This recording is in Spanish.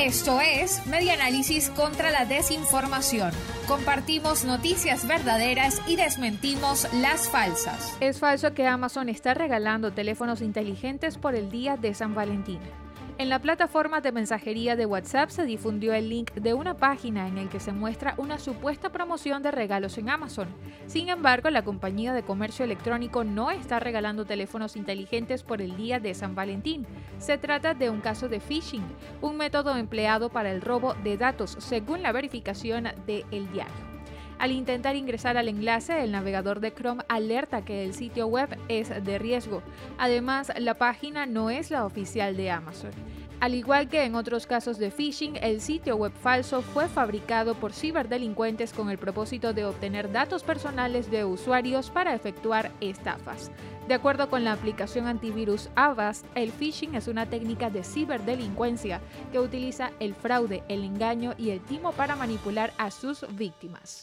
Esto es Media Análisis contra la Desinformación. Compartimos noticias verdaderas y desmentimos las falsas. Es falso que Amazon está regalando teléfonos inteligentes por el día de San Valentín. En la plataforma de mensajería de WhatsApp se difundió el link de una página en el que se muestra una supuesta promoción de regalos en Amazon. Sin embargo, la compañía de comercio electrónico no está regalando teléfonos inteligentes por el día de San Valentín. Se trata de un caso de phishing, un método empleado para el robo de datos, según la verificación de El Diario. Al intentar ingresar al enlace, el navegador de Chrome alerta que el sitio web es de riesgo. Además, la página no es la oficial de Amazon. Al igual que en otros casos de phishing, el sitio web falso fue fabricado por ciberdelincuentes con el propósito de obtener datos personales de usuarios para efectuar estafas. De acuerdo con la aplicación antivirus Avast, el phishing es una técnica de ciberdelincuencia que utiliza el fraude, el engaño y el timo para manipular a sus víctimas.